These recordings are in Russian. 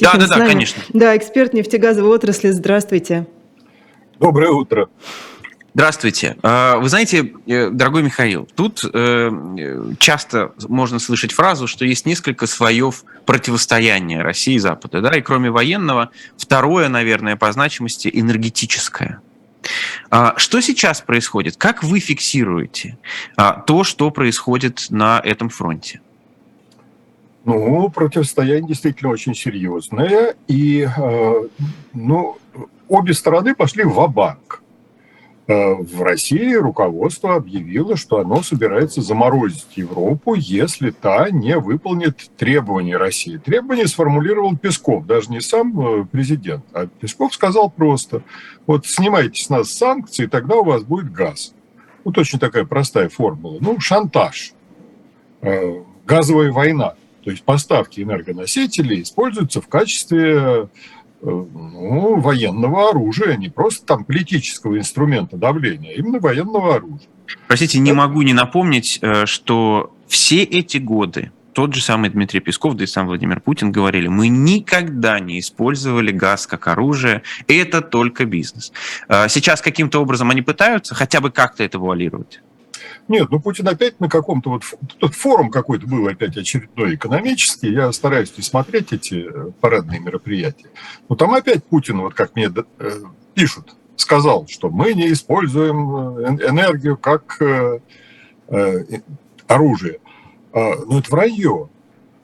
Да, да, да, конечно. Да, эксперт нефтегазовой отрасли. Здравствуйте. Доброе утро. Здравствуйте. А, вы знаете, э, дорогой Михаил, тут э, часто можно слышать фразу, что есть несколько слоев противостояния России и Запада. Да? И кроме военного, второе, наверное, по значимости энергетическое. А, что сейчас происходит? Как вы фиксируете а, то, что происходит на этом фронте? Ну, противостояние действительно очень серьезное. И э, ну, обе стороны пошли в банк э, В России руководство объявило, что оно собирается заморозить Европу, если та не выполнит требования России. Требования сформулировал Песков, даже не сам э, президент, а Песков сказал просто, вот снимайте с нас санкции, тогда у вас будет газ. Вот очень такая простая формула. Ну, шантаж, газовая война. То есть поставки энергоносителей используются в качестве э, ну, военного оружия, не просто там политического инструмента давления, а именно военного оружия. Простите, не могу не напомнить, э, что все эти годы тот же самый Дмитрий Песков, да и сам Владимир Путин говорили, мы никогда не использовали газ как оружие, это только бизнес. Э, сейчас каким-то образом они пытаются хотя бы как-то это вуалировать? Нет, ну Путин опять на каком-то вот... Тут форум какой-то был опять очередной экономический. Я стараюсь не смотреть эти э, парадные мероприятия. Но там опять Путин, вот как мне э, пишут, сказал, что мы не используем э, энергию как оружие. А, ну, это вранье.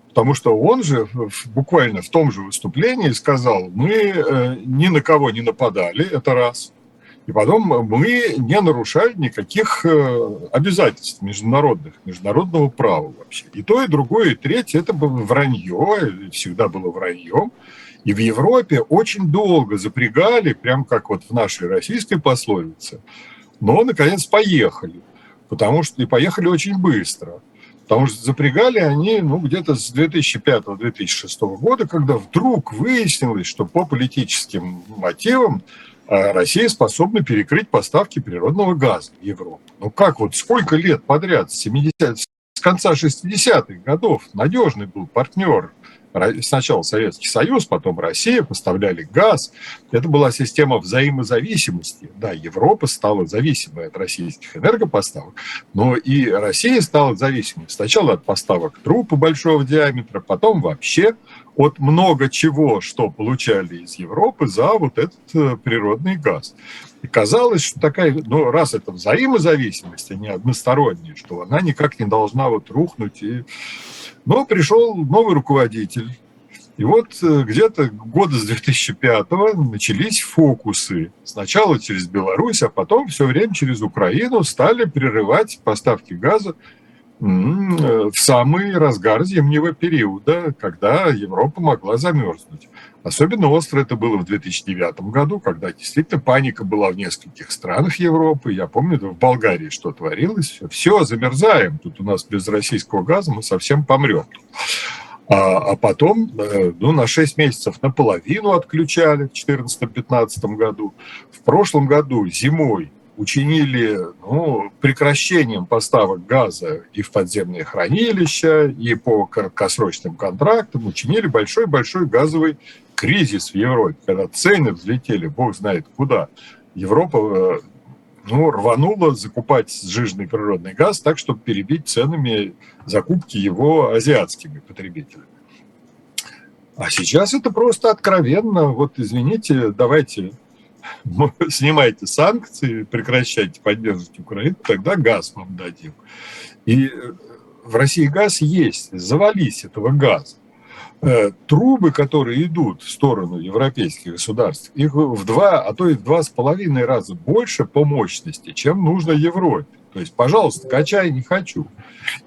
Потому что он же буквально в том же выступлении сказал, мы ни на кого не нападали, это раз. И потом мы не нарушали никаких э, обязательств международных, международного права вообще. И то, и другое, и третье – это было вранье, всегда было враньем. И в Европе очень долго запрягали, прям как вот в нашей российской пословице. Но, наконец, поехали. Потому что и поехали очень быстро. Потому что запрягали они ну, где-то с 2005-2006 года, когда вдруг выяснилось, что по политическим мотивам Россия способна перекрыть поставки природного газа в Европу. Ну как вот, сколько лет подряд, с, 70, с конца 60-х годов надежный был партнер сначала Советский Союз, потом Россия, поставляли газ. Это была система взаимозависимости. Да, Европа стала зависимой от российских энергопоставок, но и Россия стала зависимой. Сначала от поставок трупа большого диаметра, потом вообще от много чего, что получали из Европы за вот этот э, природный газ. И казалось, что такая, ну, раз это взаимозависимость, а не односторонняя, что она никак не должна вот рухнуть. И... Но пришел новый руководитель, и вот э, где-то года с 2005 начались фокусы. Сначала через Беларусь, а потом все время через Украину стали прерывать поставки газа в самый разгар зимнего периода, когда Европа могла замерзнуть. Особенно остро это было в 2009 году, когда действительно паника была в нескольких странах Европы. Я помню, в Болгарии что творилось. Все, замерзаем. Тут у нас без российского газа мы совсем помрем. А, а потом э, ну, на 6 месяцев наполовину отключали в 2014-2015 году. В прошлом году зимой учинили ну, прекращением поставок газа и в подземные хранилища, и по краткосрочным контрактам, учинили большой-большой газовый кризис в Европе, когда цены взлетели, бог знает куда. Европа э, ну, рванула закупать сжиженный природный газ так, чтобы перебить ценами закупки его азиатскими потребителями. А сейчас это просто откровенно, вот извините, давайте снимайте санкции, прекращайте поддерживать Украину, тогда газ вам дадим. И э, в России газ есть, завались этого газа. Э, трубы, которые идут в сторону европейских государств, их в два, а то и в два с половиной раза больше по мощности, чем нужно Европе. То есть, пожалуйста, качай, не хочу.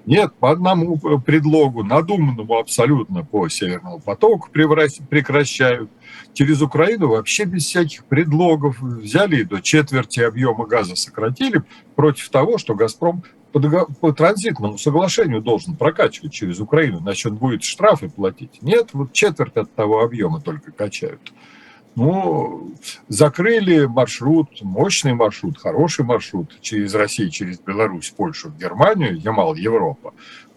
Нет, по одному предлогу, надуманному абсолютно по Северному потоку прекращают. Через Украину вообще без всяких предлогов взяли до четверти объема газа сократили против того, что «Газпром» по, по транзитному соглашению должен прокачивать через Украину, иначе он будет штрафы платить. Нет, вот четверть от того объема только качают. Ну, закрыли маршрут, мощный маршрут, хороший маршрут через Россию, через Беларусь, Польшу, Германию, Ямал, Европа.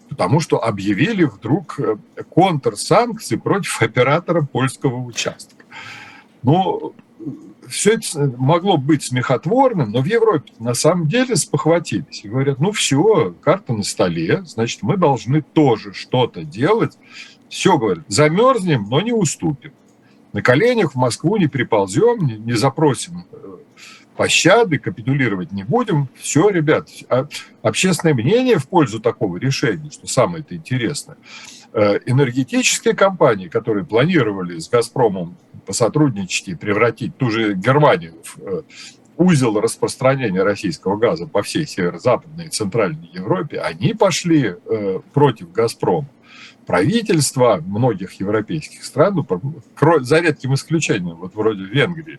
потому что объявили вдруг э, контрсанкции против оператора польского участка. Но все это могло быть смехотворным, но в Европе на самом деле спохватились и говорят, ну все, карта на столе, значит, мы должны тоже что-то делать. Все, говорят, замерзнем, но не уступим. На коленях в Москву не приползем, не, не запросим э, пощады, капитулировать не будем. Все, ребят, а общественное мнение в пользу такого решения, что самое это интересное. Э, энергетические компании, которые планировали с «Газпромом» посотрудничать и превратить ту же Германию в э, узел распространения российского газа по всей северо-западной и центральной Европе, они пошли против «Газпрома». Правительства многих европейских стран, ну, за редким исключением, вот вроде Венгрии,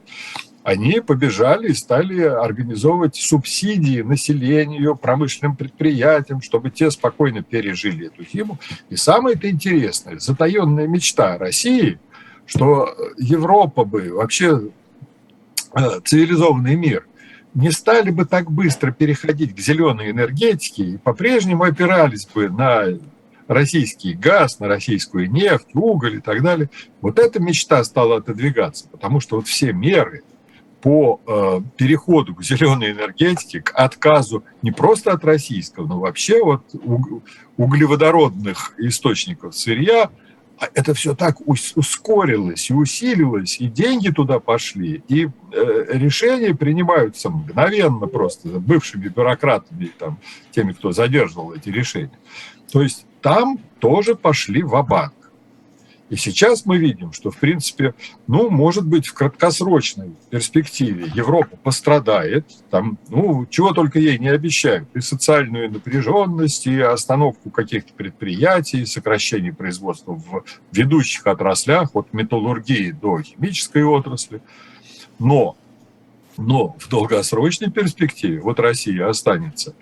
они побежали и стали организовывать субсидии населению, промышленным предприятиям, чтобы те спокойно пережили эту зиму. И самое это интересное, затаенная мечта России, что Европа бы, вообще э, цивилизованный мир, не стали бы так быстро переходить к зеленой энергетике и по-прежнему опирались бы на российский газ, на российскую нефть, уголь и так далее. Вот эта мечта стала отодвигаться, потому что вот все меры – по э, переходу к зеленой энергетике, к отказу не просто от российского, но вообще от углеводородных источников сырья, а это все так ускорилось и усилилось, и деньги туда пошли, и э, решения принимаются мгновенно просто бывшими бюрократами, там, теми, кто задерживал эти решения. То есть там тоже пошли в банк и сейчас мы видим, что, в принципе, ну, может быть, в краткосрочной перспективе Европа пострадает, там, ну, чего только ей не обещают, и социальную напряженность, и остановку каких-то предприятий, сокращение производства в ведущих отраслях, от металлургии до химической отрасли. Но, но в долгосрочной перспективе вот Россия останется.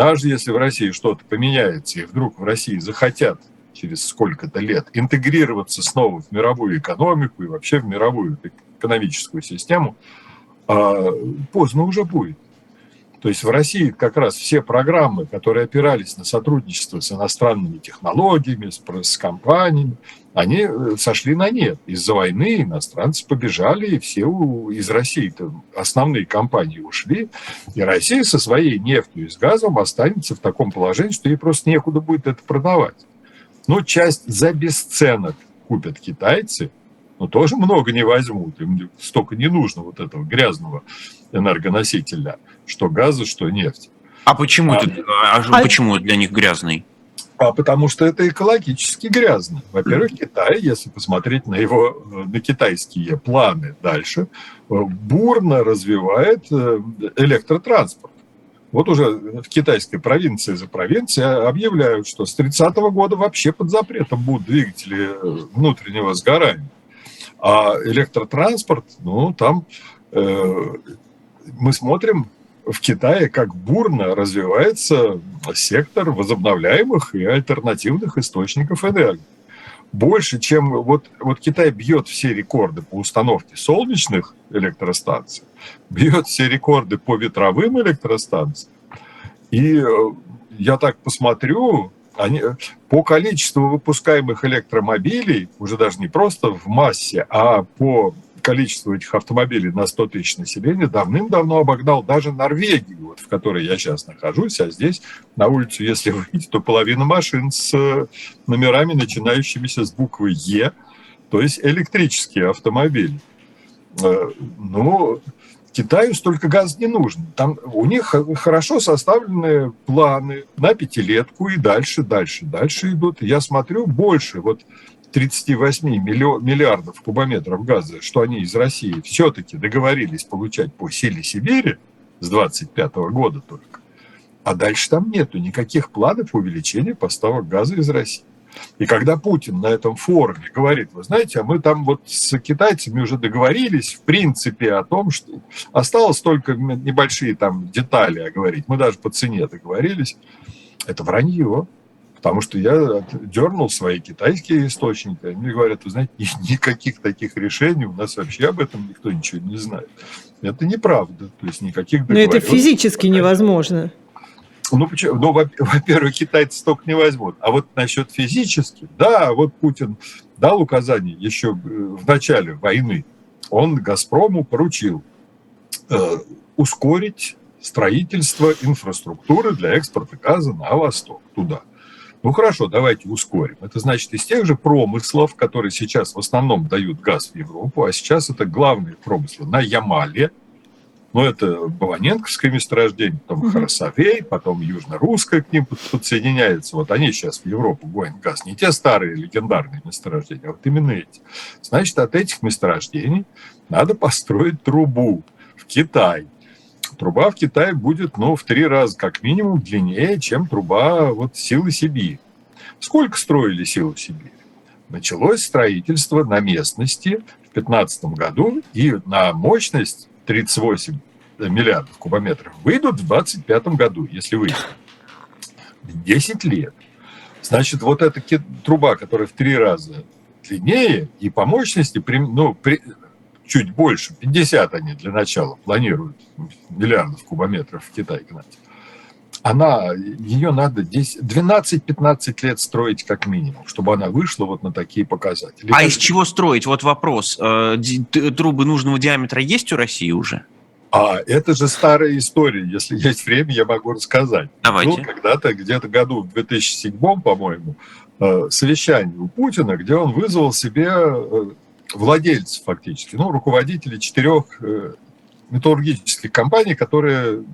Даже если в России что-то поменяется, и вдруг в России захотят через сколько-то лет интегрироваться снова в мировую экономику и вообще в мировую экономическую систему, а, поздно уже будет. То есть в России как раз все программы, которые опирались на сотрудничество с иностранными технологиями, с, с компаниями, они э, сошли на нет. Из-за войны иностранцы побежали, и все из России основные компании ушли. И Россия со своей нефтью и с газом останется в таком положении, что ей просто некуда будет это продавать. Ну, часть за бесценок купят китайцы, но тоже много не возьмут. Им столько не нужно вот этого грязного энергоносителя, что газа, что нефть. А почему, а, это, а, а почему для них грязный? А потому что это экологически грязно. Во-первых, Китай, если посмотреть на его, на китайские планы дальше, бурно развивает э, электротранспорт. Вот уже в китайской провинции за провинцией объявляют, что с 30 -го года вообще под запретом будут двигатели э, внутреннего сгорания. А электротранспорт, ну, там э, мы смотрим в Китае, как бурно развивается сектор возобновляемых и альтернативных источников энергии больше, чем вот, вот Китай бьет все рекорды по установке солнечных электростанций, бьет все рекорды по ветровым электростанциям. И э, я так посмотрю, они, по количеству выпускаемых электромобилей, уже даже не просто в массе, а по количество этих автомобилей на 100 тысяч населения давным-давно обогнал даже Норвегию, вот, в которой я сейчас нахожусь, а здесь на улицу, если выйти, то половина машин с э, номерами, начинающимися с буквы «Е», то есть электрические автомобили. Э, ну, Китаю столько газа не нужно. Там у них хорошо составлены планы на пятилетку и дальше, дальше, дальше идут. Я смотрю больше. Вот 38 миллиардов кубометров газа, что они из России все-таки договорились получать по силе Сибири с 25 года только, а дальше там нету никаких планов увеличения поставок газа из России. И когда Путин на этом форуме говорит, вы знаете, а мы там вот с китайцами уже договорились, в принципе, о том, что осталось только небольшие там детали а говорить, мы даже по цене договорились, это вранье. Потому что я дернул свои китайские источники, они говорят, вы знаете, никаких таких решений, у нас вообще об этом никто ничего не знает. Это неправда, то есть никаких Но это физически невозможно. Ну, почему? ну во-первых, китайцы столько не возьмут. А вот насчет физически, да, вот Путин дал указание еще в начале войны. Он «Газпрому» поручил э, ускорить строительство инфраструктуры для экспорта газа на восток, туда. Ну хорошо, давайте ускорим. Это значит из тех же промыслов, которые сейчас в основном дают газ в Европу, а сейчас это главные промыслы на Ямале, ну, это Баваненковское месторождение, потом угу. Харасовей, потом Южно-Русское к ним подсоединяется. Вот они сейчас в Европу гонят газ. Не те старые легендарные месторождения, а вот именно эти. Значит, от этих месторождений надо построить трубу в Китай. Труба в Китае будет, ну, в три раза как минимум длиннее, чем труба вот силы Сибири. Сколько строили силы Сибири? Началось строительство на местности в 2015 году, и на мощность 38 миллиардов кубометров выйдут в 2025 году, если выйдут. 10 лет. Значит, вот эта труба, которая в три раза длиннее и по мощности, ну, при, чуть больше, 50 они для начала планируют миллиардов кубометров в Китай гнать. Она, ее надо 12-15 лет строить как минимум, чтобы она вышла вот на такие показатели. А из чего строить? Вот вопрос. Э, трубы нужного диаметра есть у России уже? А это же старая история. Если есть время, я могу рассказать. Давайте. Был когда-то, где-то году в 2007, по-моему, э, совещание у Путина, где он вызвал себе э, владельцев фактически, ну, руководителей четырех э, металлургических компаний, которые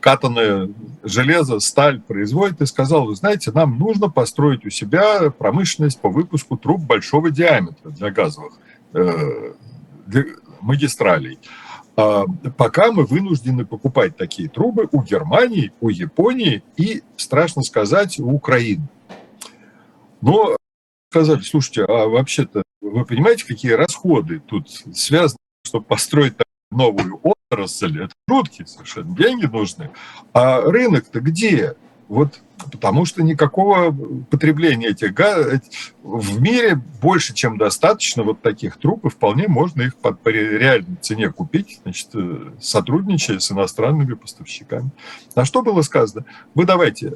катанное железо, сталь производят, и сказал, вы знаете, нам нужно построить у себя промышленность по выпуску труб большого диаметра для газовых э, для магистралей. А пока мы вынуждены покупать такие трубы у Германии, у Японии и, страшно сказать, у Украины. Но сказали, слушайте, а вообще-то вы понимаете, какие расходы тут связаны, чтобы построить новую отрасль? Это жуткие совершенно деньги нужны. А рынок-то где? Вот потому что никакого потребления этих в мире больше, чем достаточно вот таких труб, и вполне можно их по, по реальной цене купить, значит, э, сотрудничая с иностранными поставщиками. На что было сказано? Вы давайте, э,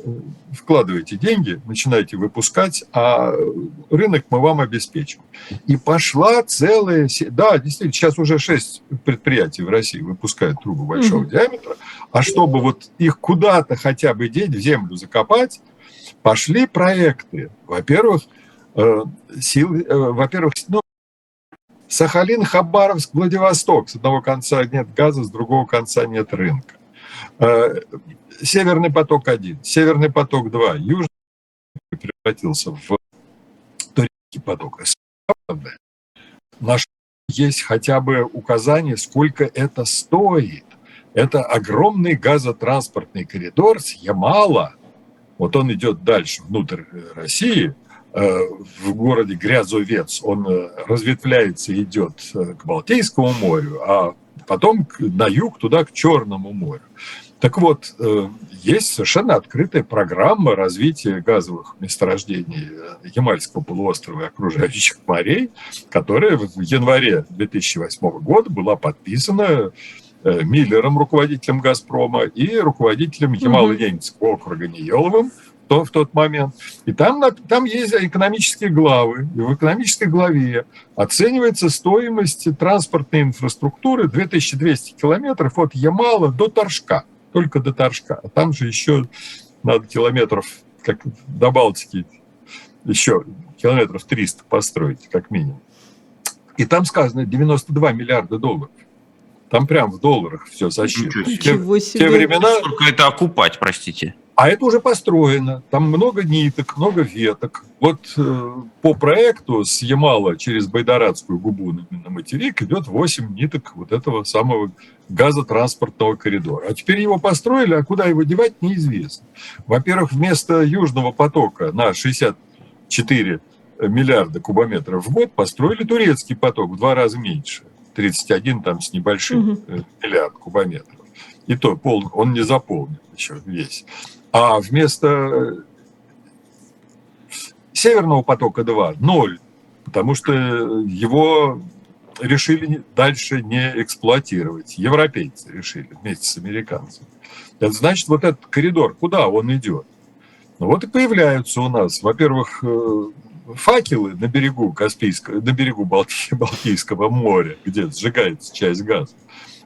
вкладывайте деньги, начинайте выпускать, а рынок мы вам обеспечим. И пошла целая... Да, действительно, сейчас уже шесть предприятий в России выпускают трубы большого mm-hmm. диаметра, а чтобы вот их куда-то хотя бы деть, в землю закопать, пошли проекты. Во-первых, э, сил, э, во-первых, ну, Сахалин, Хабаровск, Владивосток. С одного конца нет газа, с другого конца нет рынка. Э, Северный поток-1, Северный поток-2, Южный превратился в турецкий поток. Наш есть хотя бы указание, сколько это стоит. Это огромный газотранспортный коридор с Ямала. Вот он идет дальше, внутрь России, э, в городе Грязовец. Он э, разветвляется и идет э, к Балтийскому морю, а потом на юг, туда, к Черному морю. Так вот, есть совершенно открытая программа развития газовых месторождений Ямальского полуострова и окружающих морей, которая в январе 2008 года была подписана Э, Миллером, руководителем «Газпрома», и руководителем Ямало-Ненецкого округа Ниеловым то, в тот момент. И там, там есть экономические главы. И в экономической главе оценивается стоимость транспортной инфраструктуры 2200 километров от Ямала до Торжка. Только до Торжка. А там же еще надо километров, как до Балтики, еще километров 300 построить, как минимум. И там сказано 92 миллиарда долларов. Там прям в долларах все засчитано. Ничего себе. Те, те времена... Сколько это окупать, простите? А это уже построено. Там много ниток, много веток. Вот э, по проекту с Ямала через Байдарадскую губу на, на материк идет 8 ниток вот этого самого газотранспортного коридора. А теперь его построили, а куда его девать, неизвестно. Во-первых, вместо Южного потока на 64 миллиарда кубометров в год построили турецкий поток в два раза меньше. 31 там с небольшим угу. миллиард кубометров. И то пол, он не заполнен еще весь. А вместо Северного потока 2 ноль, потому что его решили дальше не эксплуатировать. Европейцы решили вместе с американцами. Это значит, вот этот коридор, куда он идет? Ну вот и появляются у нас, во-первых, э, факелы на берегу Каспийского, на берегу Балтийского моря, где сжигается часть газа.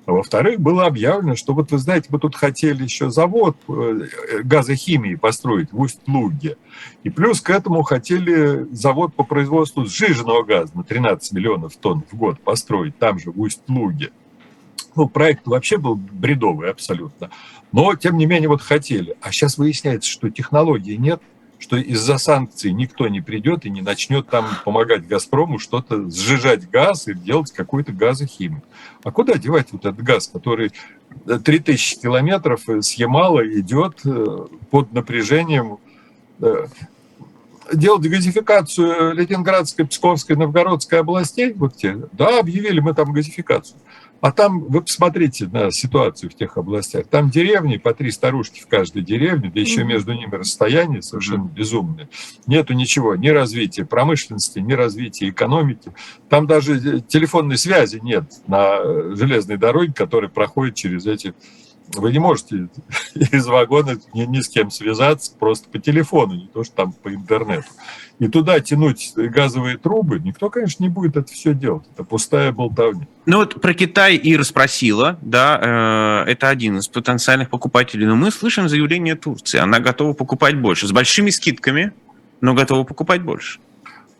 А во-вторых, было объявлено, что вот вы знаете, мы тут хотели еще завод э, газохимии построить в Усть-Луге. И плюс к этому хотели завод по производству сжиженного газа на 13 миллионов тонн в год построить там же, в Усть-Луге. Ну, проект вообще был бредовый абсолютно. Но, тем не менее, вот хотели. А сейчас выясняется, что технологии нет – что из-за санкций никто не придет и не начнет там помогать «Газпрому» что-то сжижать газ и делать какую-то газохимию. А куда девать вот этот газ, который 3000 километров с Ямала идет э, под напряжением э, делать газификацию Ленинградской, Псковской, Новгородской областей, вот те, да, объявили мы там газификацию. А там, вы посмотрите на ситуацию в тех областях. Там деревни, по три старушки в каждой деревне, да еще между ними расстояние совершенно безумное. Нету ничего, ни развития промышленности, ни развития экономики. Там даже телефонной связи нет на железной дороге, которая проходит через эти вы не можете из вагона ни, ни с кем связаться просто по телефону, не то что там по интернету. И туда тянуть газовые трубы, никто, конечно, не будет это все делать. Это пустая болтовня. Ну вот про Китай Ира спросила, да, э, это один из потенциальных покупателей, но мы слышим заявление Турции, она готова покупать больше, с большими скидками, но готова покупать больше.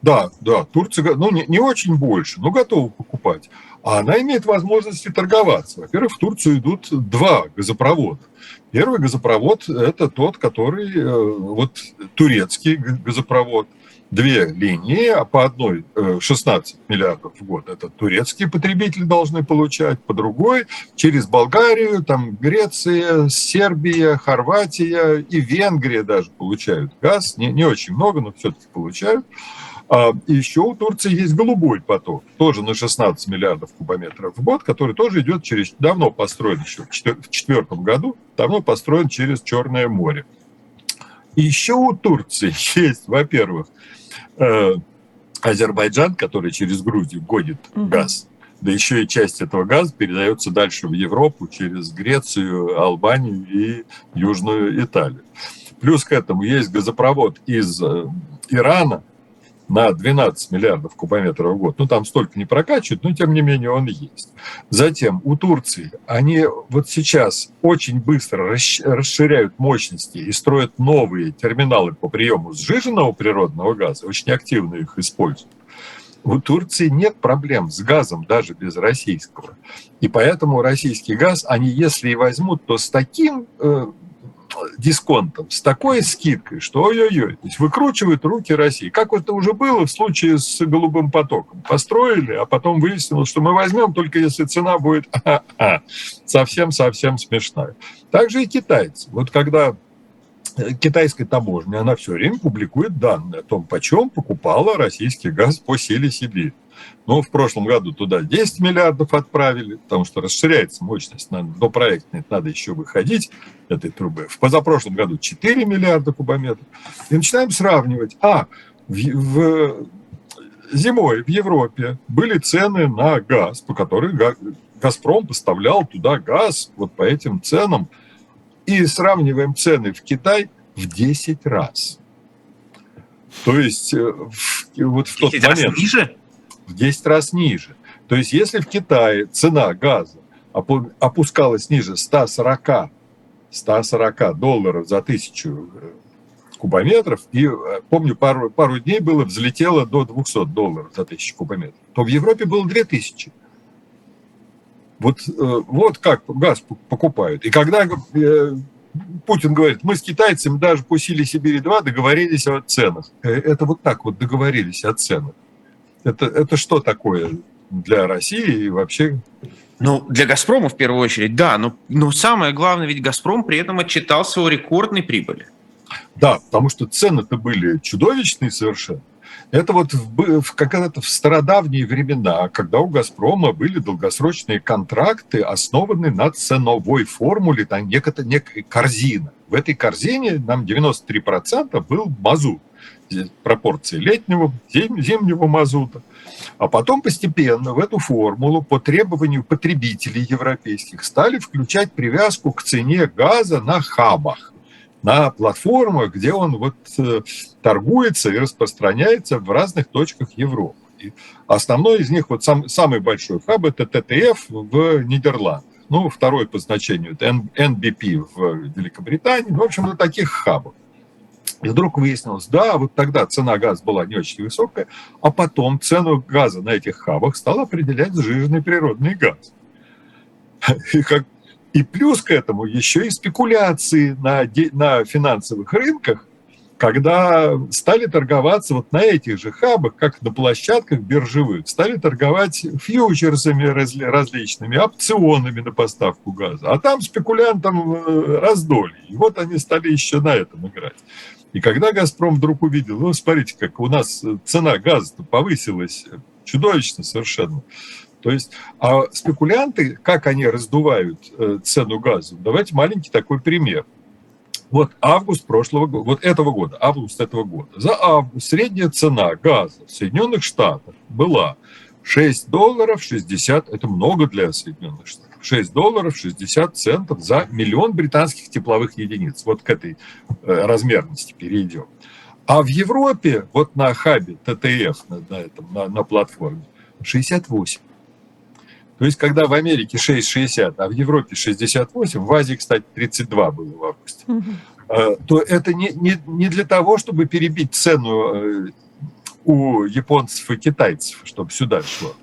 Да, да, Турция, ну, не, не очень больше, но готова покупать. А она имеет возможности торговаться. Во-первых, в Турцию идут два газопровода. Первый газопровод – это тот, который, э, вот турецкий газопровод, две линии, а по одной 16 э, миллиардов в год. Это турецкие потребители должны получать, по другой через Болгарию, там Греция, Сербия, Хорватия и Венгрия даже получают газ. Не, не очень много, но все-таки получают. А еще у Турции есть голубой поток, тоже на 16 миллиардов кубометров в год, который тоже идет через, давно построен еще в 2004 году, давно построен через Черное море. И еще у Турции есть, во-первых, э, Азербайджан, который через Грузию годит угу. газ, да еще и часть этого газа передается дальше в Европу через Грецию, Албанию и Южную Италию. Плюс к этому есть газопровод из э, Ирана, на 12 миллиардов кубометров в год. Ну, там столько не прокачивают, но тем не менее он есть. Затем у Турции они вот сейчас очень быстро расширяют мощности и строят новые терминалы по приему сжиженного природного газа, очень активно их используют. У Турции нет проблем с газом даже без российского. И поэтому российский газ, они если и возьмут, то с таким э, дисконтом, с такой скидкой, что ой-ой-ой, то есть выкручивают руки России. Как это уже было в случае с голубым потоком. Построили, а потом выяснилось, что мы возьмем только если цена будет совсем-совсем смешная. Также и китайцы. Вот когда китайская таможня, она все время публикует данные о том, почем покупала российский газ по силе Сибири. Ну, в прошлом году туда 10 миллиардов отправили, потому что расширяется мощность, надо, до проекта надо еще выходить этой трубы. В позапрошлом году 4 миллиарда кубометров. И начинаем сравнивать. А, в, в, зимой в Европе были цены на газ, по которым Газпром поставлял туда газ вот по этим ценам. И сравниваем цены в Китай в 10 раз. То есть э, в, вот в тот момент... Ниже? В 10 раз ниже. То есть если в Китае цена газа опускалась ниже 140, 140 долларов за тысячу э, кубометров, и, э, помню, пару, пару дней было, взлетело до 200 долларов за тысячу кубометров, то в Европе было 2000. Вот, э, вот как газ покупают. И когда Путин говорит, мы с китайцами даже по силе Сибири-2 договорились о ценах. Это вот так вот договорились о ценах. Это, это что такое для России и вообще? Ну, для «Газпрома» в первую очередь, да. Но, но самое главное, ведь «Газпром» при этом отчитал свою рекордной прибыли. Да, потому что цены-то были чудовищные совершенно. Это вот в, в, когда-то в стародавние времена, когда у «Газпрома» были долгосрочные контракты, основанные на ценовой формуле, там некая, некая корзина. В этой корзине нам 93% был мазут. Пропорции летнего, зим, зимнего мазута. А потом постепенно в эту формулу по требованию потребителей европейских стали включать привязку к цене газа на хабах на платформах, где он вот э, торгуется и распространяется в разных точках Европы. И основной из них, вот сам, самый большой хаб, это ТТФ в Нидерландах. Ну, второй по значению это NBP в Великобритании. Ну, в общем, на таких хабах. И вдруг выяснилось, да, вот тогда цена газа была не очень высокая, а потом цену газа на этих хабах стал определять сжиженный природный газ. И как и плюс к этому еще и спекуляции на, на финансовых рынках, когда стали торговаться вот на этих же хабах, как на площадках биржевых, стали торговать фьючерсами различными, опционами на поставку газа. А там спекулянтам э, раздолье. И вот они стали еще на этом играть. И когда «Газпром» вдруг увидел, ну, смотрите, как у нас цена газа повысилась чудовищно совершенно, то есть, а спекулянты, как они раздувают э, цену газа? Давайте маленький такой пример. Вот август прошлого года, вот этого года, август этого года. За август средняя цена газа в Соединенных Штатах была 6 долларов 60, это много для Соединенных Штатов, 6 долларов 60 центов за миллион британских тепловых единиц. Вот к этой э, размерности перейдем. А в Европе, вот на хабе ТТФ, на, на, этом, на, на платформе, 68. То есть, когда в Америке 6,60, а в Европе 68, в Азии, кстати, 32 было в августе, угу. то это не, не, не для того, чтобы перебить цену э, у японцев и китайцев, чтобы сюда шло.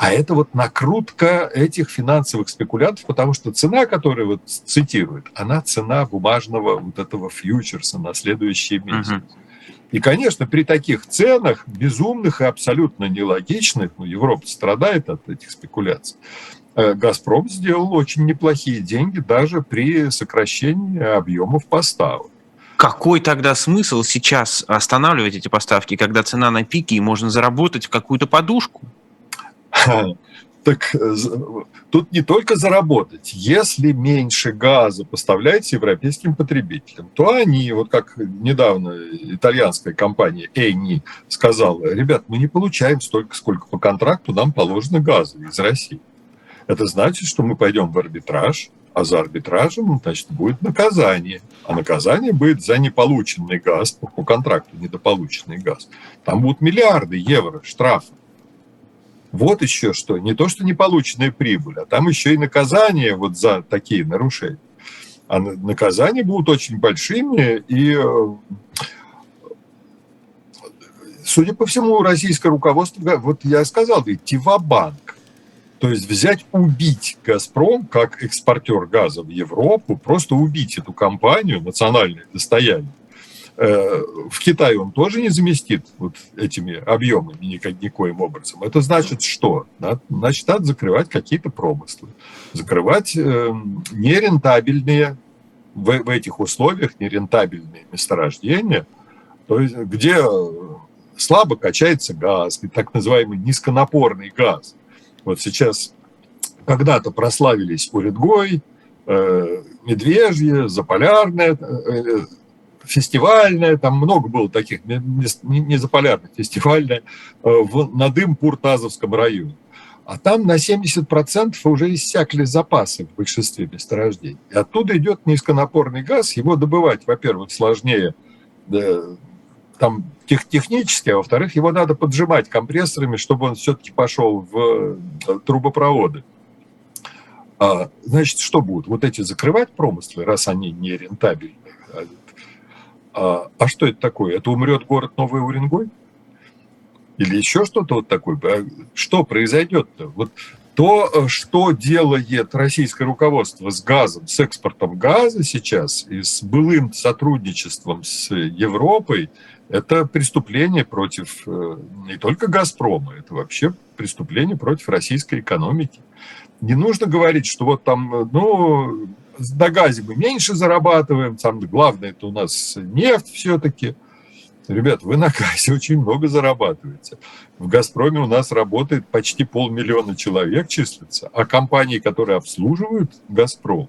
А это вот накрутка этих финансовых спекулянтов, потому что цена, которую вот цитирует, она цена бумажного вот этого фьючерса на следующий месяц. Uh-huh. И, конечно, при таких ценах, безумных и абсолютно нелогичных, ну, Европа страдает от этих спекуляций, э, «Газпром» сделал очень неплохие деньги даже при сокращении объемов поставок. Какой тогда смысл сейчас останавливать эти поставки, когда цена на пике и можно заработать в какую-то подушку? Так э, тут не только заработать. Если меньше газа поставляется европейским потребителям, то они, вот как недавно итальянская компания Эйни сказала, ребят, мы не получаем столько, сколько по контракту нам положено газа из России. Это значит, что мы пойдем в арбитраж, а за арбитражем, значит, будет наказание. А наказание будет за неполученный газ, по контракту недополученный газ. Там будут миллиарды евро штрафа. Вот еще что, не то, что неполученная прибыль, а там еще и наказание вот за такие нарушения. А наказания будут очень большими, и, э, судя по всему, российское руководство, вот я сказал, идти в банк то есть взять, убить «Газпром» как экспортер газа в Европу, просто убить эту компанию, национальное достояние, в Китае он тоже не заместит вот этими объемами никак, никоим образом. Это значит что? Значит, надо закрывать какие-то промыслы, закрывать э, нерентабельные в, в этих условиях нерентабельные месторождения, то есть где слабо качается газ, так называемый низконапорный газ. Вот сейчас когда-то прославились Уритгой, э, Медвежье, Заполярное, фестивальная, там много было таких, не, не, не заполярных, фестивальная, э, в Надым-Пуртазовском районе. А там на 70% уже иссякли запасы в большинстве месторождений. И оттуда идет низконапорный газ, его добывать, во-первых, сложнее да, там тех, технически, а во-вторых, его надо поджимать компрессорами, чтобы он все-таки пошел в э, трубопроводы. А, значит, что будут? Вот эти закрывать промыслы, раз они не рентабельны, а, а что это такое? Это умрет город Новый Уренгой? Или еще что-то вот такое? А что произойдет-то? Вот то, э, что делает российское руководство с газом, с экспортом газа сейчас и с былым сотрудничеством с Европой, это преступление против э, не только «Газпрома», это вообще преступление против российской экономики. Не нужно говорить, что вот там, э, ну, на газе мы меньше зарабатываем, самое главное это у нас нефть все-таки. Ребят, вы на газе очень много зарабатываете. В «Газпроме» у нас работает почти полмиллиона человек числится, а компании, которые обслуживают «Газпром»,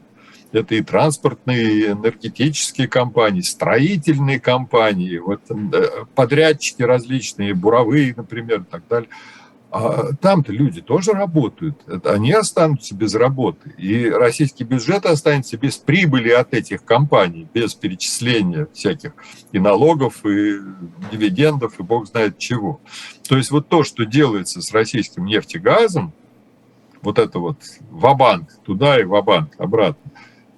Это и транспортные, и энергетические компании, строительные компании, вот, э, подрядчики различные, буровые, например, и так далее. А там-то люди тоже работают. Они останутся без работы. И российский бюджет останется без прибыли от этих компаний, без перечисления всяких и налогов, и дивидендов, и бог знает чего. То есть вот то, что делается с российским нефтегазом, вот это вот вабанк, туда и вабанк, обратно,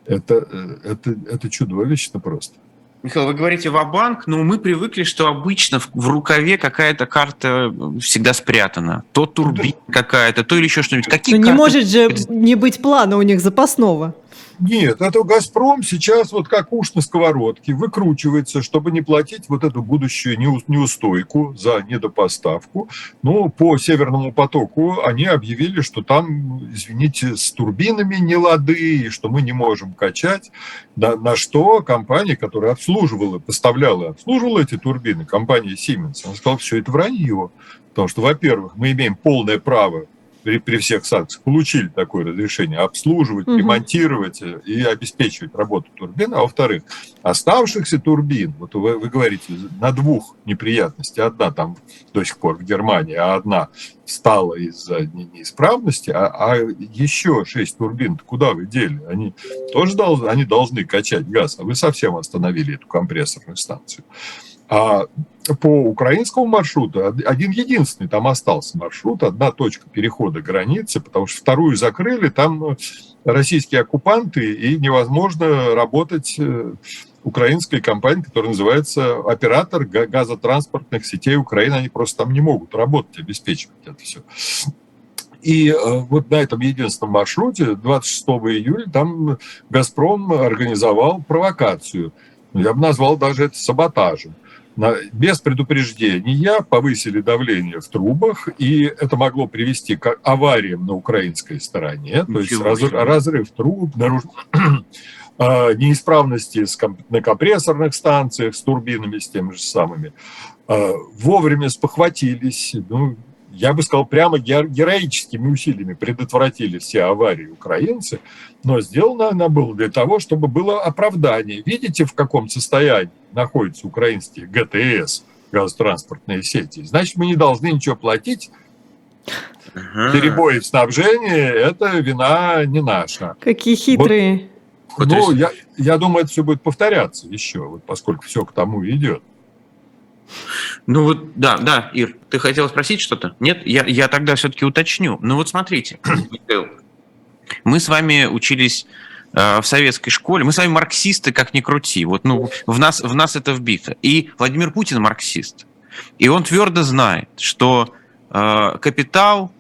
это, э, это, это чудовищно просто. Михаил, вы говорите ва-банк, но мы привыкли, что обычно в, в рукаве какая-то карта всегда спрятана. То турбина какая-то, то или еще что-нибудь. Какие но не может же не быть плана у них запасного. Нет, это «Газпром» сейчас вот как уж на сковородке выкручивается, чтобы не платить вот эту будущую неустойку за недопоставку. Но по «Северному потоку» они объявили, что там, извините, с турбинами не лады, и что мы не можем качать. На, на что компания, которая обслуживала, поставляла, обслуживала эти турбины, компания Siemens, она сказала, все это вранье. Потому что, во-первых, мы имеем полное право при, при всех санкциях получили такое разрешение обслуживать, угу. ремонтировать и обеспечивать работу турбин. А во-вторых, оставшихся турбин, вот вы, вы говорите, на двух неприятности. Одна там до сих пор в Германии, а одна стала из-за неисправности, а, а еще шесть турбин куда вы дели? Они тоже должны, они должны качать газ, а вы совсем остановили эту компрессорную станцию. А по украинскому маршруту один единственный там остался маршрут, одна точка перехода границы, потому что вторую закрыли, там э, российские оккупанты, и невозможно работать э, украинской компании, которая называется оператор газотранспортных сетей Украины, они просто там не могут работать, обеспечивать это все. И э, вот на этом единственном маршруте 26 июля там «Газпром» организовал провокацию. Я бы назвал даже это саботажем без предупреждения повысили давление в трубах, и это могло привести к авариям на украинской стороне, то есть раз, разрыв труб, наруш... А, неисправности на компрессорных станциях с турбинами, с теми же самыми. А, вовремя спохватились, ну, я бы сказал, прямо героическими усилиями предотвратили все аварии украинцы, но сделано она было для того, чтобы было оправдание. Видите, в каком состоянии находятся украинские ГТС, газотранспортные сети? Значит, мы не должны ничего платить. Ага. Перебои в снабжении – это вина не наша. Какие хитрые. Вот, ну, я, я думаю, это все будет повторяться еще, вот, поскольку все к тому идет. Ну вот, да, да, Ир, ты хотел спросить что-то? Нет? Я, я тогда все-таки уточню. Ну вот смотрите, мы с вами учились э, в советской школе. Мы с вами марксисты, как ни крути. Вот, ну, в нас, в нас это вбито. И Владимир Путин марксист. И он твердо знает, что э, капитал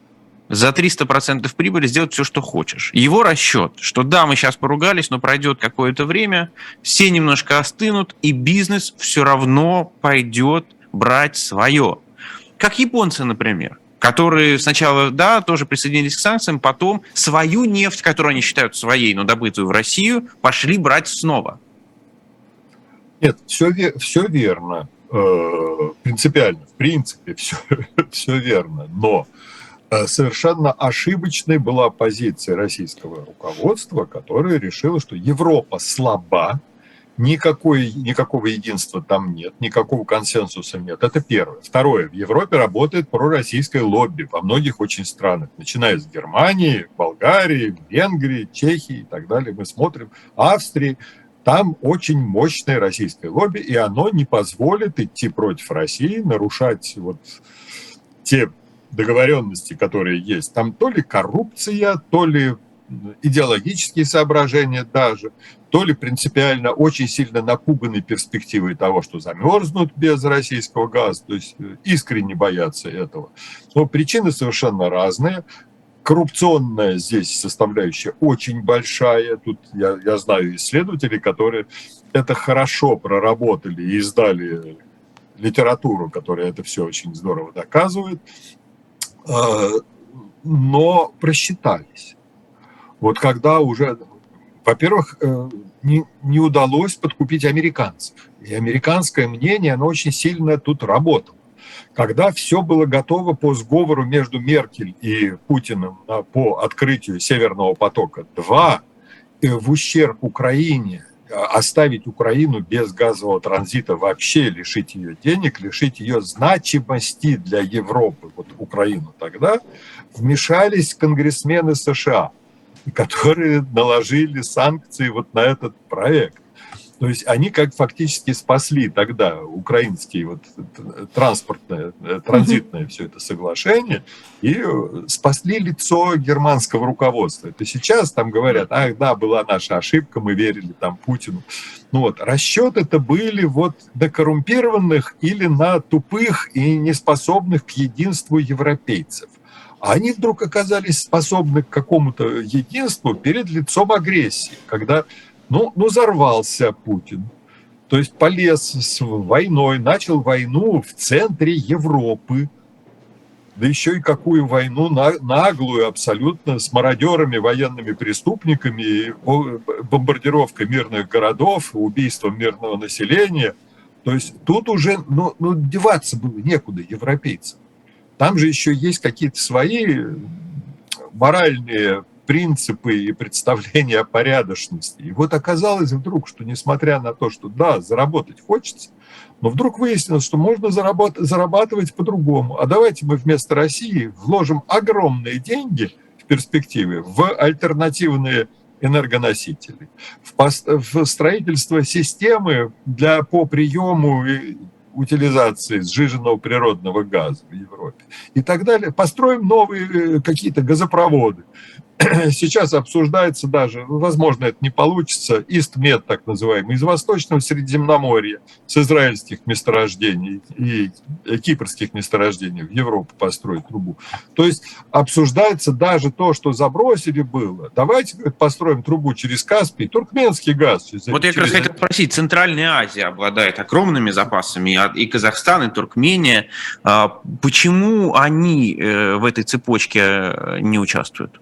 за 300% прибыли сделать все, что хочешь. Его расчет, что да, мы сейчас поругались, но пройдет какое-то время, все немножко остынут, и бизнес все равно пойдет брать свое. Как японцы, например которые сначала, да, тоже присоединились к санкциям, потом свою нефть, которую они считают своей, но добытую в Россию, пошли брать снова. Нет, все, все верно. Э, принципиально, в принципе, все, все верно. Но совершенно ошибочной была позиция российского руководства, которое решило, что Европа слаба, никакой, никакого единства там нет, никакого консенсуса нет. Это первое. Второе. В Европе работает пророссийское лобби во многих очень странах, начиная с Германии, Болгарии, Венгрии, Чехии и так далее. Мы смотрим Австрии. Там очень мощное российское лобби, и оно не позволит идти против России, нарушать вот те договоренности, которые есть, там то ли коррупция, то ли идеологические соображения даже, то ли принципиально очень сильно напуганы перспективой того, что замерзнут без российского газа, то есть э, искренне боятся этого. Но причины совершенно разные. Коррупционная здесь составляющая очень большая. Тут я, я знаю исследователей, которые это хорошо проработали и издали литературу, которая это все очень здорово доказывает. Э, но просчитались. Вот когда уже, во-первых, э, не, не удалось подкупить американцев. И американское мнение, оно очень сильно тут работало. Когда все было готово по сговору между Меркель и Путиным по открытию Северного потока-2, в ущерб Украине оставить Украину без газового транзита вообще, лишить ее денег, лишить ее значимости для Европы, вот Украину тогда, вмешались конгрессмены США, которые наложили санкции вот на этот проект. То есть они как фактически спасли тогда украинские вот транспортное, э, транзитное все это соглашение и э, спасли лицо германского руководства. Это сейчас там говорят, ах да, была наша ошибка, мы верили там Путину. Ну вот, расчеты это были вот на коррумпированных или на тупых и неспособных к единству европейцев. А они вдруг оказались способны к какому-то единству перед лицом агрессии, когда ну, ну, взорвался Путин. То есть полез с войной, начал войну в центре Европы. Да еще и какую войну наглую абсолютно с мародерами, военными преступниками, бомбардировкой мирных городов, убийством мирного населения. То есть тут уже ну, ну, деваться было некуда европейцам. Там же еще есть какие-то свои моральные принципы и представления о порядочности. И вот оказалось вдруг, что несмотря на то, что да, заработать хочется, но вдруг выяснилось, что можно зарабатывать, зарабатывать по-другому. А давайте мы вместо России вложим огромные деньги в перспективе в альтернативные энергоносители, в, в строительство системы для, по приему и утилизации сжиженного природного газа в Европе и так далее. Построим новые э, какие-то газопроводы, сейчас обсуждается даже, возможно, это не получится, Истмед, так называемый, из Восточного Средиземноморья, с израильских месторождений и кипрских месторождений в Европу построить трубу. То есть обсуждается даже то, что забросили было. Давайте построим трубу через Каспий, туркменский газ. Через, вот я как раз хотел спросить, Центральная Азия обладает огромными запасами, и Казахстан, и Туркмения. А почему они э, в этой цепочке э, не участвуют?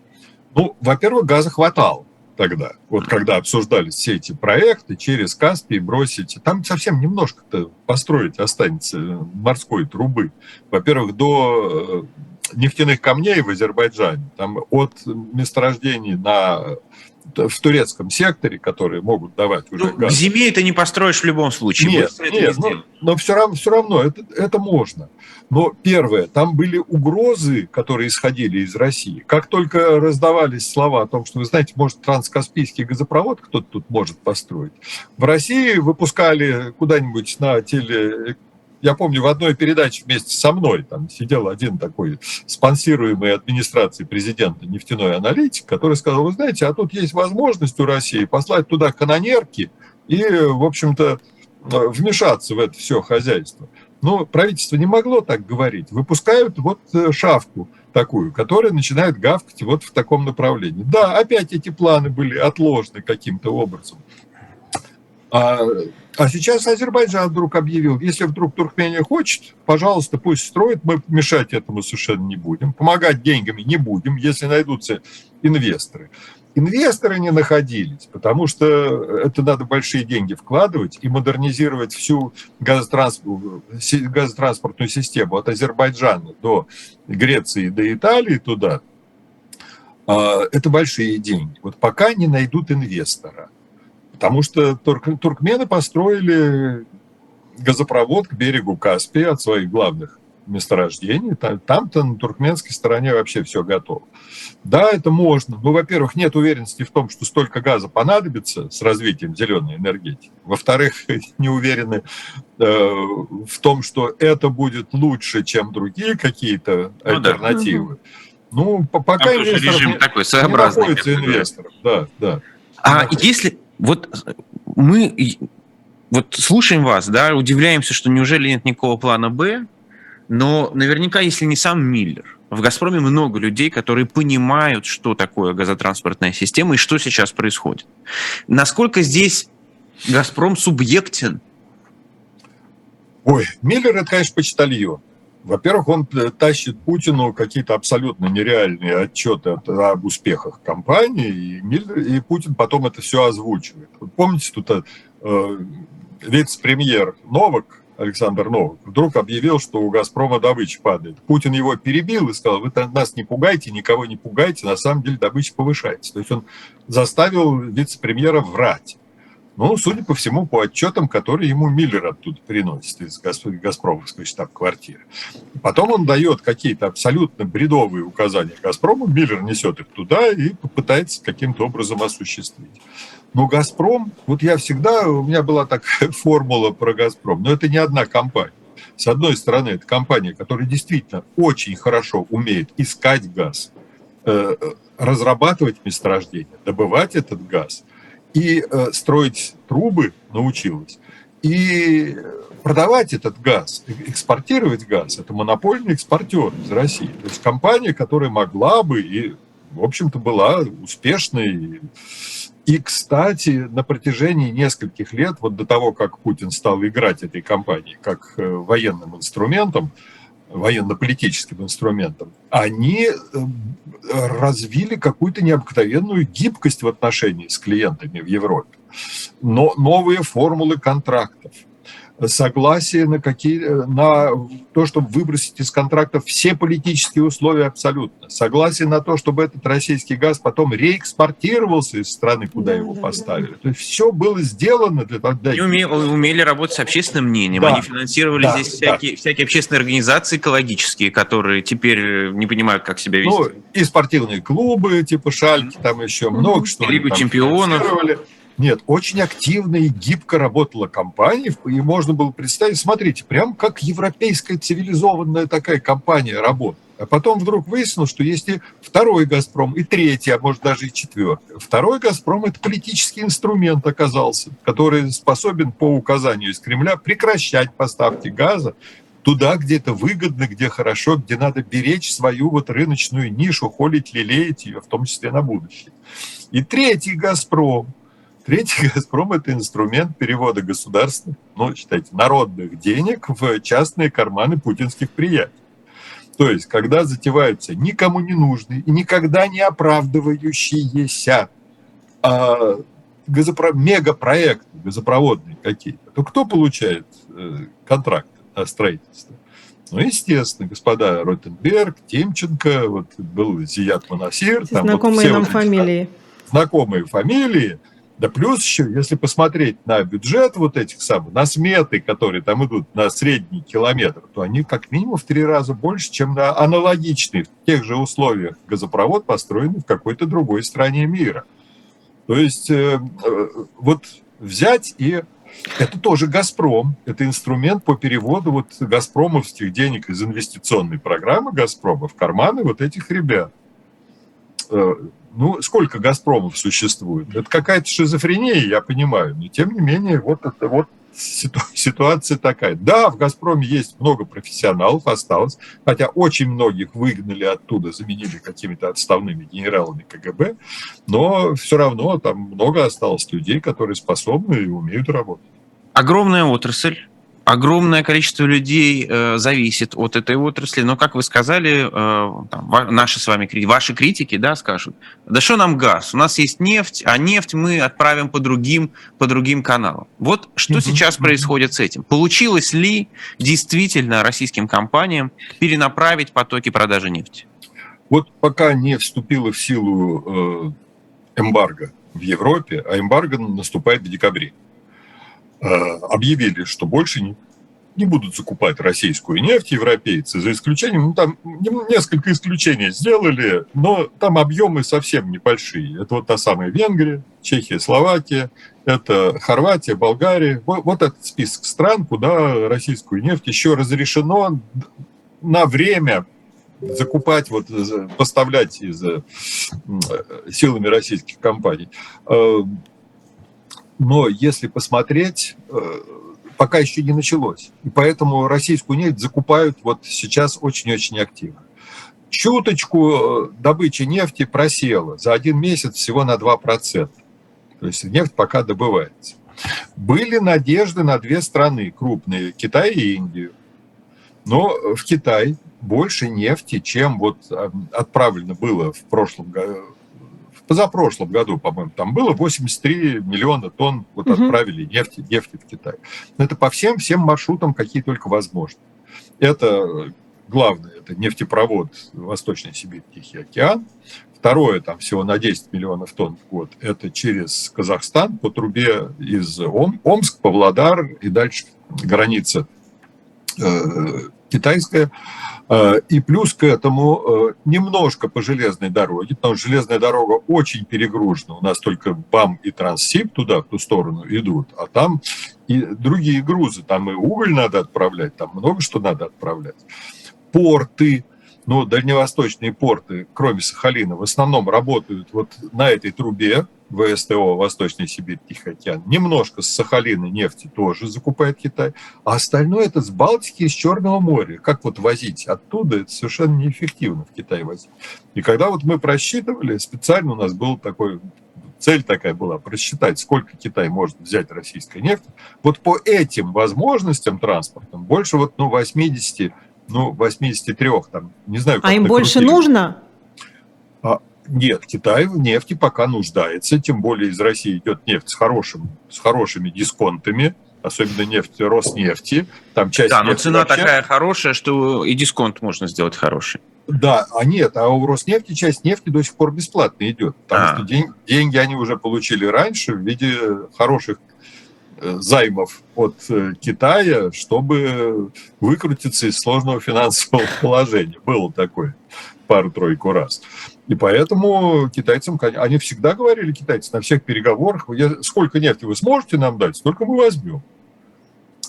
Ну, во-первых, газа хватало тогда, вот когда обсуждались все эти проекты, через Каспий бросить, там совсем немножко-то построить останется морской трубы. Во-первых, до э, нефтяных камней в Азербайджане, там от месторождений на в турецком секторе, которые могут давать уже ну, газ. В зиме это не построишь в любом случае. Нет, нет но, но все равно, все равно это, это можно. Но первое, там были угрозы, которые исходили из России. Как только раздавались слова о том, что, вы знаете, может, транскаспийский газопровод кто-то тут может построить, в России выпускали куда-нибудь на теле я помню, в одной передаче вместе со мной там сидел один такой спонсируемый администрацией президента нефтяной аналитик, который сказал, вы знаете, а тут есть возможность у России послать туда канонерки и, в общем-то, вмешаться в это все хозяйство. Но правительство не могло так говорить. Выпускают вот э, шавку такую, которая начинает гавкать вот в таком направлении. Да, опять эти планы были отложены каким-то образом. А, а сейчас Азербайджан вдруг объявил, если вдруг Туркмения хочет, пожалуйста, пусть строит, мы мешать этому совершенно не будем, помогать деньгами не будем, если найдутся инвесторы. Инвесторы не находились, потому что это надо большие деньги вкладывать и модернизировать всю газотранспортную систему от Азербайджана до Греции, до Италии туда. А, это большие деньги. Вот пока не найдут инвестора – Потому что турк, туркмены построили газопровод к берегу Каспия от своих главных месторождений. Там-то на туркменской стороне вообще все готово. Да, это можно. Ну, во-первых, нет уверенности в том, что столько газа понадобится с развитием зеленой энергетики. Во-вторых, не уверены э, в том, что это будет лучше, чем другие какие-то ну, альтернативы. Да. Ну, пока Там режим не, такой своеобразный. Не находится инвесторов. Да, да. А если, вот мы вот слушаем вас, да, удивляемся, что неужели нет никакого плана «Б», но наверняка, если не сам Миллер, в «Газпроме» много людей, которые понимают, что такое газотранспортная система и что сейчас происходит. Насколько здесь «Газпром» субъектен? Ой, Миллер – это, конечно, почтальон. Во-первых, он тащит Путину какие-то абсолютно нереальные отчеты об успехах компании, и, Миллер, и Путин потом это все озвучивает. Вот помните, тут э, вице-премьер Новак Александр Новак, вдруг объявил, что у «Газпрома» добыча падает. Путин его перебил и сказал, вы нас не пугайте, никого не пугайте, на самом деле добыча повышается. То есть он заставил вице-премьера врать. Ну, судя по всему, по отчетам, которые ему Миллер оттуда приносит из Газпромовской штаб-квартиры. Потом он дает какие-то абсолютно бредовые указания Газпрому, Миллер несет их туда и попытается каким-то образом осуществить. Но «Газпром», вот я всегда, у меня была такая формула про «Газпром», но это не одна компания. С одной стороны, это компания, которая действительно очень хорошо умеет искать газ, э, разрабатывать месторождения, добывать этот газ и э, строить трубы научилась. И продавать этот газ, экспортировать газ, это монопольный экспортер из России. То есть компания, которая могла бы и, в общем-то, была успешной и, кстати, на протяжении нескольких лет, вот до того, как Путин стал играть этой компанией как э, военным инструментом, военно-политическим инструментом, они э, развили какую-то необыкновенную гибкость в отношении с клиентами в Европе. Но новые формулы контрактов – согласие на, какие, на то, чтобы выбросить из контрактов все политические условия абсолютно. Согласие на то, чтобы этот российский газ потом реэкспортировался из страны, куда да, его да, поставили. Да. То есть все было сделано для того, чтобы... Умели, умели работать с общественным мнением. Да, Они финансировали да, здесь всякие, да. всякие общественные организации экологические, которые теперь не понимают, как себя вести. Ну, и спортивные клубы, типа Шальки, там еще много что. Лигу чемпионов. Нет, очень активно и гибко работала компания, и можно было представить, смотрите, прям как европейская цивилизованная такая компания работает. А потом вдруг выяснилось, что есть и второй «Газпром», и третий, а может даже и четвертый. Второй «Газпром» — это политический инструмент оказался, который способен по указанию из Кремля прекращать поставки газа туда, где это выгодно, где хорошо, где надо беречь свою вот рыночную нишу, холить, лелеять ее, в том числе на будущее. И третий «Газпром», Третий «Газпром» – это инструмент перевода государственных, ну, считайте, народных денег в частные карманы путинских приятелей. То есть, когда затеваются никому не нужные и никогда не оправдывающиеся а, газопро... мегапроекты газопроводные какие-то, то кто получает э, контракт на строительство? Ну, естественно, господа Ротенберг, Тимченко, вот был Зият Монасир. Знакомые вот нам вот фамилии. Знакомые фамилии – да плюс еще, если посмотреть на бюджет вот этих самых, на сметы, которые там идут на средний километр, то они как минимум в три раза больше, чем на аналогичный в тех же условиях газопровод, построенный в какой-то другой стране мира. То есть э, э, вот взять и это тоже «Газпром». Это инструмент по переводу вот газпромовских денег из инвестиционной программы «Газпрома» в карманы вот этих ребят. Ну, сколько «Газпромов» существует? Это какая-то шизофрения, я понимаю, но тем не менее, вот это вот ситуация такая. Да, в «Газпроме» есть много профессионалов, осталось, хотя очень многих выгнали оттуда, заменили какими-то отставными генералами КГБ, но все равно там много осталось людей, которые способны и умеют работать. Огромная отрасль, огромное количество людей э, зависит от этой отрасли, но, как вы сказали, э, там, наши с вами ваши критики, да, скажут, да что нам газ, у нас есть нефть, а нефть мы отправим по другим, по другим каналам. Вот что mm-hmm. сейчас происходит с этим? Получилось ли действительно российским компаниям перенаправить потоки продажи нефти? Вот пока не вступила в силу э, эмбарго в Европе, а эмбарго наступает в декабре. Э, объявили, что больше не, не будут закупать российскую нефть европейцы, за исключением, ну там несколько исключений сделали, но там объемы совсем небольшие. Это вот та самая Венгрия, Чехия, Словакия, это Хорватия, Болгария. Вот, вот этот список стран, куда российскую нефть еще разрешено на время закупать, вот, поставлять из э, силами российских компаний. Но если посмотреть, э, пока еще не началось. И поэтому российскую нефть закупают вот сейчас очень-очень активно. Чуточку э, добыча нефти просела за один месяц всего на 2%. То есть нефть пока добывается. Были надежды на две страны крупные, Китай и Индию. Но в Китай больше нефти, чем вот э, отправлено было в прошлом году позапрошлом году, по-моему, там было 83 миллиона тонн вот угу. отправили нефти, нефти в Китай. Это по всем, всем маршрутам, какие только возможны. Это главное, это нефтепровод Восточной Сибирь, Тихий океан. Второе, там всего на 10 миллионов тонн в год, это через Казахстан по трубе из Ом, Омск, Павлодар и дальше граница э, китайская. Э, и плюс к этому э, немножко по железной дороге, потому что железная дорога очень перегружена. У нас только БАМ и Транссиб туда, в ту сторону идут, а там и другие грузы. Там и уголь надо отправлять, там много что надо отправлять. Порты, ну, дальневосточные порты, кроме Сахалина, в основном работают вот на этой трубе, ВСТО, Восточный Сибирь, Тихий океан. Немножко с Сахалина нефти тоже закупает Китай. А остальное это с Балтики с Черного моря. Как вот возить оттуда, это совершенно неэффективно в Китай возить. И когда вот мы просчитывали, специально у нас был такой цель такая была, просчитать, сколько Китай может взять российской нефти. Вот по этим возможностям транспортным больше вот ну, 80 ну, 83, там, не знаю. А им больше крутили. нужно? А, нет, Китай в нефти пока нуждается, тем более из России идет нефть с, хорошим, с хорошими дисконтами, особенно нефть Роснефти. Там часть да, но цена вообще... такая хорошая, что и дисконт можно сделать хороший. Да, а нет, а у Роснефти часть нефти до сих пор бесплатно идет, потому а. что день, деньги они уже получили раньше в виде хороших займов от э, Китая, чтобы выкрутиться из сложного финансового положения. Было такое пару-тройку раз. И поэтому китайцам, они всегда говорили, китайцы, на всех переговорах, сколько нефти вы сможете нам дать, столько мы возьмем.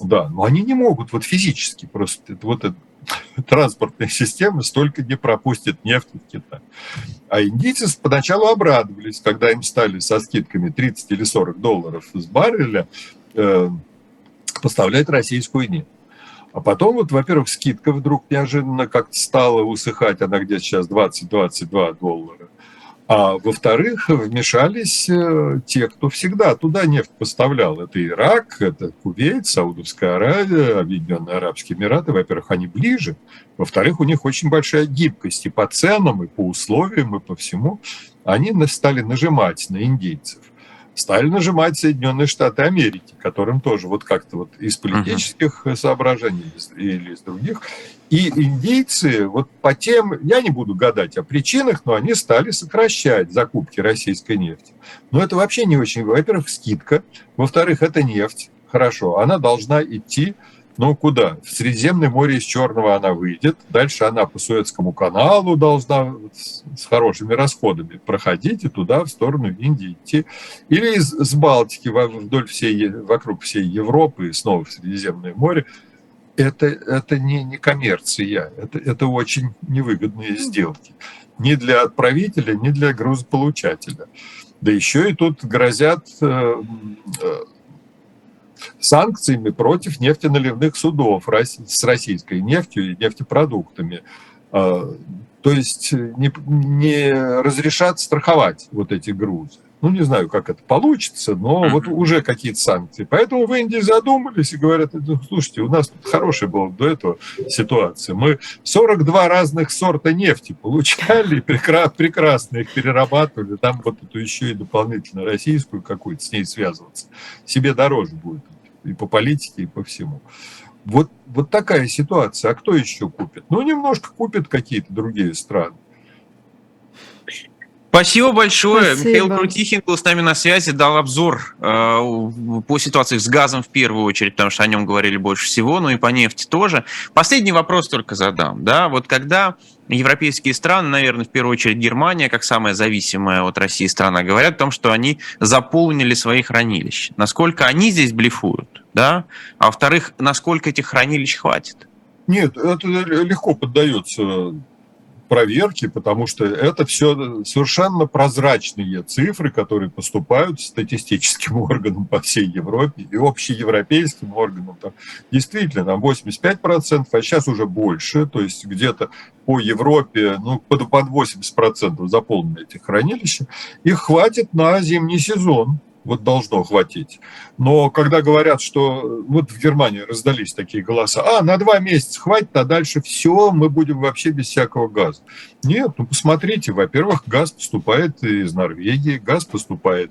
Да, но они не могут вот физически, просто это, вот эта транспортная система столько не пропустит нефть в Китай. А индийцы поначалу обрадовались, когда им стали со скидками 30 или 40 долларов с барреля Э, поставлять российскую нефть. А потом, вот, во-первых, скидка вдруг неожиданно как-то стала усыхать, она где-то сейчас 20-22 доллара. А во-вторых, вмешались э, те, кто всегда туда нефть поставлял. Это Ирак, это Кувейт, Саудовская Аравия, Объединенные Арабские Эмираты. Во-первых, они ближе. Во-вторых, у них очень большая гибкость и по ценам, и по условиям, и по всему. Они стали нажимать на индейцев стали нажимать Соединенные Штаты Америки, которым тоже вот как-то вот из политических uh-huh. соображений или из других. И индейцы вот по тем, я не буду гадать о причинах, но они стали сокращать закупки российской нефти. Но это вообще не очень, во-первых, скидка, во-вторых, это нефть, хорошо, она должна идти ну, куда? В Средиземное море из Черного она выйдет. Дальше она по Суэцкому каналу должна с хорошими расходами проходить и туда, в сторону Индии идти. Или из, с Балтики вдоль всей, вокруг всей Европы и снова в Средиземное море. Это, это не, не коммерция, это, это очень невыгодные сделки. Ни для отправителя, ни для грузополучателя. Да еще и тут грозят э, э, санкциями против нефтеналивных судов с российской нефтью и нефтепродуктами. А, то есть не, не разрешат страховать вот эти грузы. Ну, не знаю, как это получится, но вот уже какие-то санкции. Поэтому в Индии задумались и говорят, слушайте, у нас тут хорошая была до этого ситуация. Мы 42 разных сорта нефти получали, прекрасно их перерабатывали. Там вот эту еще и дополнительно российскую какую-то с ней связываться. Себе дороже будет и по политике, и по всему. Вот, вот такая ситуация. А кто еще купит? Ну, немножко купят какие-то другие страны. Спасибо большое. Спасибо. Михаил Крутихин был с нами на связи, дал обзор э, по ситуации с газом в первую очередь, потому что о нем говорили больше всего, ну и по нефти тоже. Последний вопрос только задам. Да? Вот когда европейские страны, наверное, в первую очередь Германия, как самая зависимая от России страна, говорят о том, что они заполнили свои хранилища. Насколько они здесь блефуют, да? А во-вторых, насколько этих хранилищ хватит? Нет, это легко поддается проверки, потому что это все совершенно прозрачные цифры, которые поступают статистическим органам по всей Европе и общеевропейским органам. Там, действительно, там 85%, а сейчас уже больше, то есть где-то по Европе ну, под, под 80% заполнены эти хранилища. Их хватит на зимний сезон Вот должно хватить. Но когда говорят, что вот в Германии раздались такие голоса, а, на два месяца хватит, а дальше все, мы будем вообще без всякого газа. Нет, ну посмотрите, во-первых, газ поступает из Норвегии, газ поступает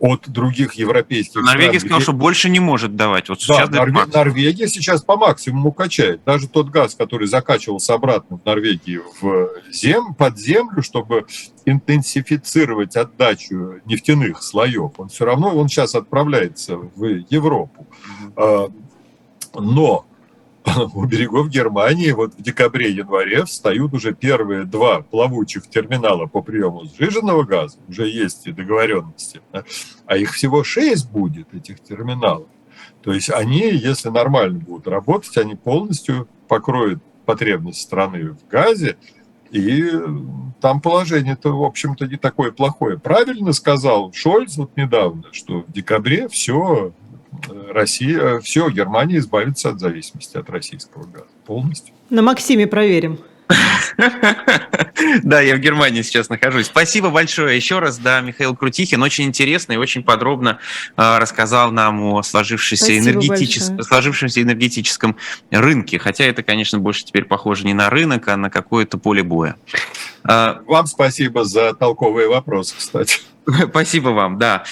от других европейских Норвегия стран. сказала, что больше не может давать. Вот да, Норве... Норвегия сейчас по максимуму качает. Даже тот газ, который закачивался обратно в Норвегии в зем... под землю, чтобы интенсифицировать отдачу нефтяных слоев, он все равно он сейчас отправляется в Европу. Mm-hmm. Но у берегов Германии вот в декабре-январе встают уже первые два плавучих терминала по приему сжиженного газа, уже есть и договоренности, а их всего шесть будет, этих терминалов. То есть они, если нормально будут работать, они полностью покроют потребность страны в газе, и там положение-то, в общем-то, не такое плохое. Правильно сказал Шольц вот недавно, что в декабре все Россия, все, Германия избавится от зависимости от российского газа полностью. На Максиме проверим. Да, я в Германии сейчас нахожусь. Спасибо большое еще раз, да, Михаил Крутихин очень интересно и очень подробно э, рассказал нам о сложившемся, энергетичес... сложившемся энергетическом рынке. Хотя это, конечно, больше теперь похоже не на рынок, а на какое-то поле боя. Вам спасибо за толковые вопросы, кстати. Спасибо вам, да.